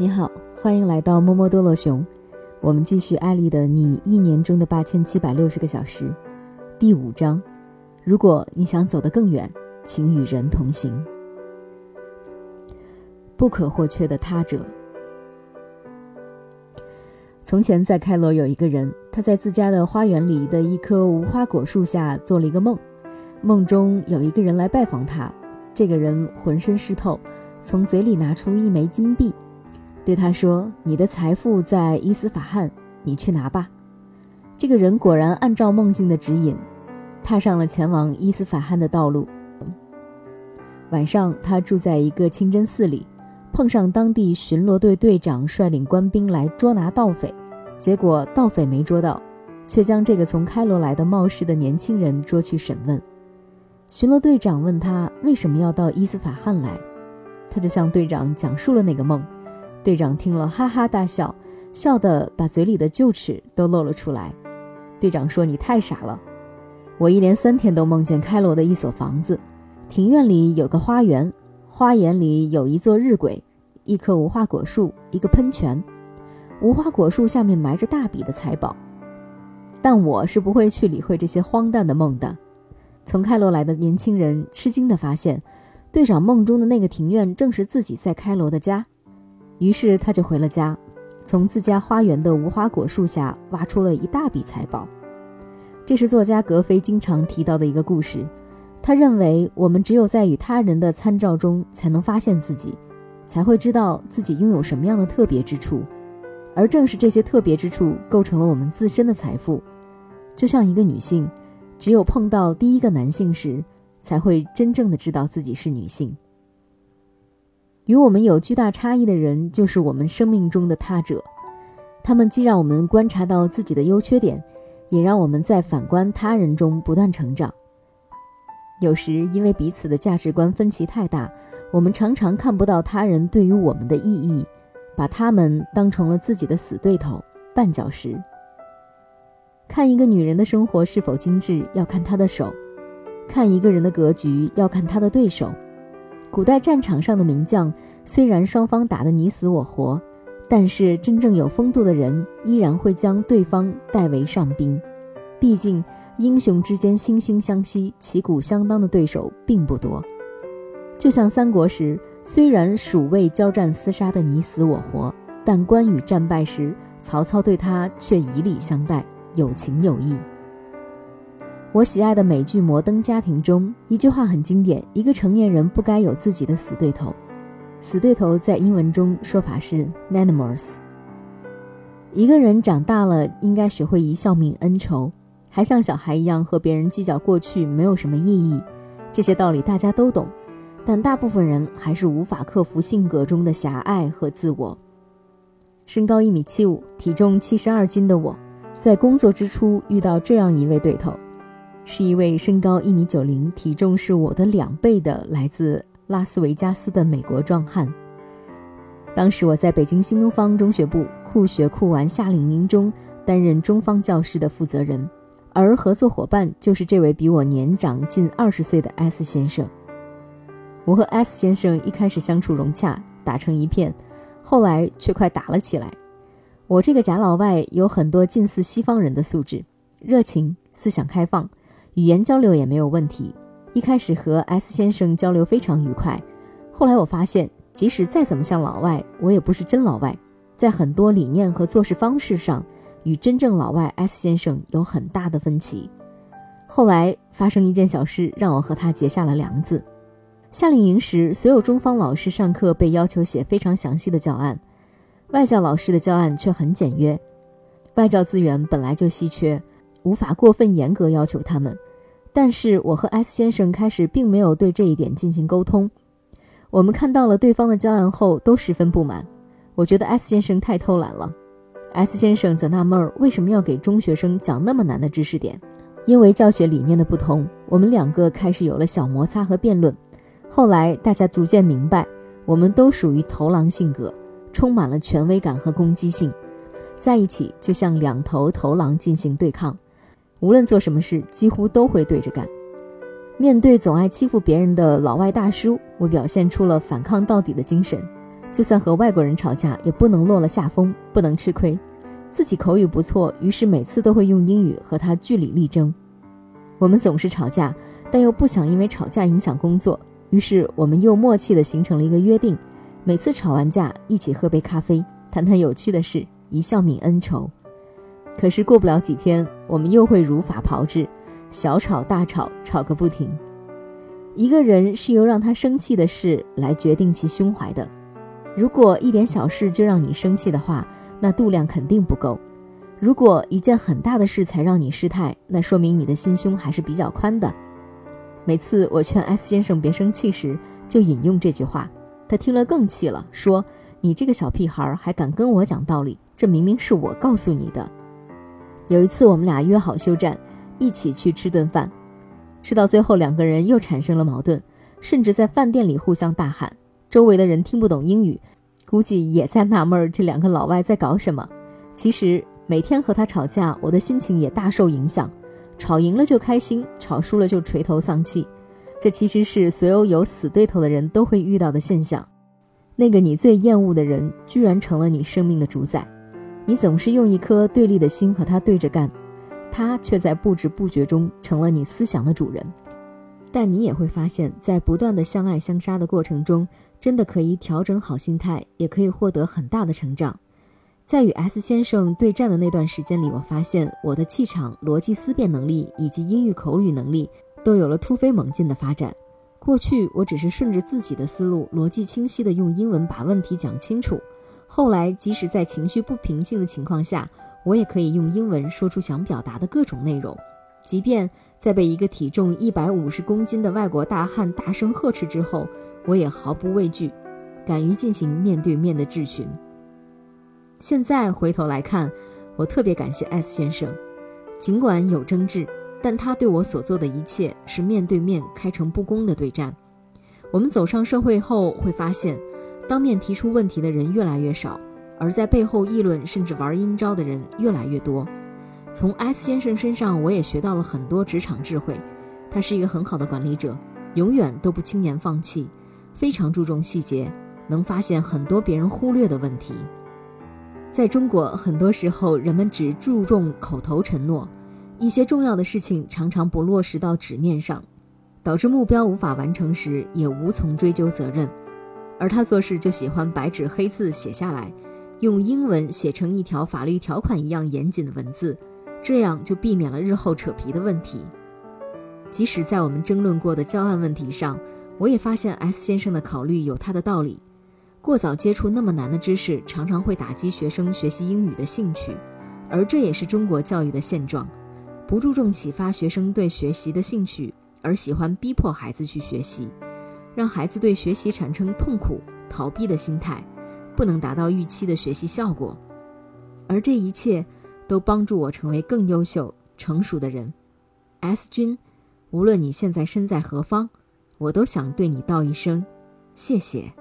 你好，欢迎来到摸摸多罗熊。我们继续艾丽的《你一年中的八千七百六十个小时》第五章。如果你想走得更远，请与人同行。不可或缺的他者。从前，在开罗有一个人，他在自家的花园里的一棵无花果树下做了一个梦，梦中有一个人来拜访他，这个人浑身湿透，从嘴里拿出一枚金币。对他说：“你的财富在伊斯法罕，你去拿吧。”这个人果然按照梦境的指引，踏上了前往伊斯法罕的道路。晚上，他住在一个清真寺里，碰上当地巡逻队队长率领官兵来捉拿盗匪，结果盗匪没捉到，却将这个从开罗来的冒失的年轻人捉去审问。巡逻队长问他为什么要到伊斯法罕来，他就向队长讲述了那个梦。队长听了，哈哈大笑，笑得把嘴里的臼齿都露了出来。队长说：“你太傻了，我一连三天都梦见开罗的一所房子，庭院里有个花园，花园里有一座日晷，一棵无花果树，一个喷泉，无花果树下面埋着大笔的财宝。但我是不会去理会这些荒诞的梦的。”从开罗来的年轻人吃惊地发现，队长梦中的那个庭院正是自己在开罗的家。于是他就回了家，从自家花园的无花果树下挖出了一大笔财宝。这是作家格非经常提到的一个故事。他认为，我们只有在与他人的参照中，才能发现自己，才会知道自己拥有什么样的特别之处。而正是这些特别之处，构成了我们自身的财富。就像一个女性，只有碰到第一个男性时，才会真正的知道自己是女性。与我们有巨大差异的人，就是我们生命中的他者。他们既让我们观察到自己的优缺点，也让我们在反观他人中不断成长。有时因为彼此的价值观分歧太大，我们常常看不到他人对于我们的意义，把他们当成了自己的死对头、绊脚石。看一个女人的生活是否精致，要看她的手；看一个人的格局，要看他的对手。古代战场上的名将，虽然双方打得你死我活，但是真正有风度的人依然会将对方代为上宾。毕竟英雄之间惺惺相惜、旗鼓相当的对手并不多。就像三国时，虽然蜀魏交战厮杀的你死我活，但关羽战败时，曹操对他却以礼相待，有情有义。我喜爱的美剧《摩登家庭》中一句话很经典：一个成年人不该有自己的死对头。死对头在英文中说法是 “nemesis”。一个人长大了，应该学会一笑泯恩仇，还像小孩一样和别人计较过去没有什么意义。这些道理大家都懂，但大部分人还是无法克服性格中的狭隘和自我。身高一米七五，体重七十二斤的我，在工作之初遇到这样一位对头。是一位身高一米九零、体重是我的两倍的来自拉斯维加斯的美国壮汉。当时我在北京新东方中学部酷学酷玩夏令营中担任中方教师的负责人，而合作伙伴就是这位比我年长近二十岁的 S 先生。我和 S 先生一开始相处融洽，打成一片，后来却快打了起来。我这个假老外有很多近似西方人的素质，热情、思想开放。语言交流也没有问题，一开始和 S 先生交流非常愉快。后来我发现，即使再怎么像老外，我也不是真老外，在很多理念和做事方式上，与真正老外 S 先生有很大的分歧。后来发生一件小事，让我和他结下了梁子。夏令营时，所有中方老师上课被要求写非常详细的教案，外教老师的教案却很简约。外教资源本来就稀缺，无法过分严格要求他们。但是我和 S 先生开始并没有对这一点进行沟通。我们看到了对方的教案后，都十分不满。我觉得 S 先生太偷懒了。S 先生则纳闷儿为什么要给中学生讲那么难的知识点。因为教学理念的不同，我们两个开始有了小摩擦和辩论。后来大家逐渐明白，我们都属于头狼性格，充满了权威感和攻击性，在一起就像两头头狼进行对抗。无论做什么事，几乎都会对着干。面对总爱欺负别人的老外大叔，我表现出了反抗到底的精神。就算和外国人吵架，也不能落了下风，不能吃亏。自己口语不错，于是每次都会用英语和他据理力争。我们总是吵架，但又不想因为吵架影响工作，于是我们又默契地形成了一个约定：每次吵完架，一起喝杯咖啡，谈谈有趣的事，一笑泯恩仇。可是过不了几天，我们又会如法炮制，小吵大吵，吵个不停。一个人是由让他生气的事来决定其胸怀的。如果一点小事就让你生气的话，那度量肯定不够；如果一件很大的事才让你失态，那说明你的心胸还是比较宽的。每次我劝 S 先生别生气时，就引用这句话，他听了更气了，说：“你这个小屁孩还敢跟我讲道理？这明明是我告诉你的。”有一次，我们俩约好休战，一起去吃顿饭，吃到最后，两个人又产生了矛盾，甚至在饭店里互相大喊。周围的人听不懂英语，估计也在纳闷这两个老外在搞什么。其实每天和他吵架，我的心情也大受影响，吵赢了就开心，吵输了就垂头丧气。这其实是所有有死对头的人都会遇到的现象。那个你最厌恶的人，居然成了你生命的主宰。你总是用一颗对立的心和他对着干，他却在不知不觉中成了你思想的主人。但你也会发现，在不断的相爱相杀的过程中，真的可以调整好心态，也可以获得很大的成长。在与 S 先生对战的那段时间里，我发现我的气场、逻辑思辨能力以及英语口语能力都有了突飞猛进的发展。过去我只是顺着自己的思路，逻辑清晰的用英文把问题讲清楚。后来，即使在情绪不平静的情况下，我也可以用英文说出想表达的各种内容。即便在被一个体重一百五十公斤的外国大汉大声呵斥之后，我也毫不畏惧，敢于进行面对面的质询。现在回头来看，我特别感谢 S 先生，尽管有争执，但他对我所做的一切是面对面、开诚布公的对战。我们走上社会后会发现。当面提出问题的人越来越少，而在背后议论甚至玩阴招的人越来越多。从 S 先生身上，我也学到了很多职场智慧。他是一个很好的管理者，永远都不轻言放弃，非常注重细节，能发现很多别人忽略的问题。在中国，很多时候人们只注重口头承诺，一些重要的事情常常不落实到纸面上，导致目标无法完成时也无从追究责任。而他做事就喜欢白纸黑字写下来，用英文写成一条法律条款一样严谨的文字，这样就避免了日后扯皮的问题。即使在我们争论过的教案问题上，我也发现 S 先生的考虑有他的道理。过早接触那么难的知识，常常会打击学生学习英语的兴趣，而这也是中国教育的现状：不注重启发学生对学习的兴趣，而喜欢逼迫孩子去学习。让孩子对学习产生痛苦、逃避的心态，不能达到预期的学习效果，而这一切都帮助我成为更优秀、成熟的人。S 君，无论你现在身在何方，我都想对你道一声谢谢。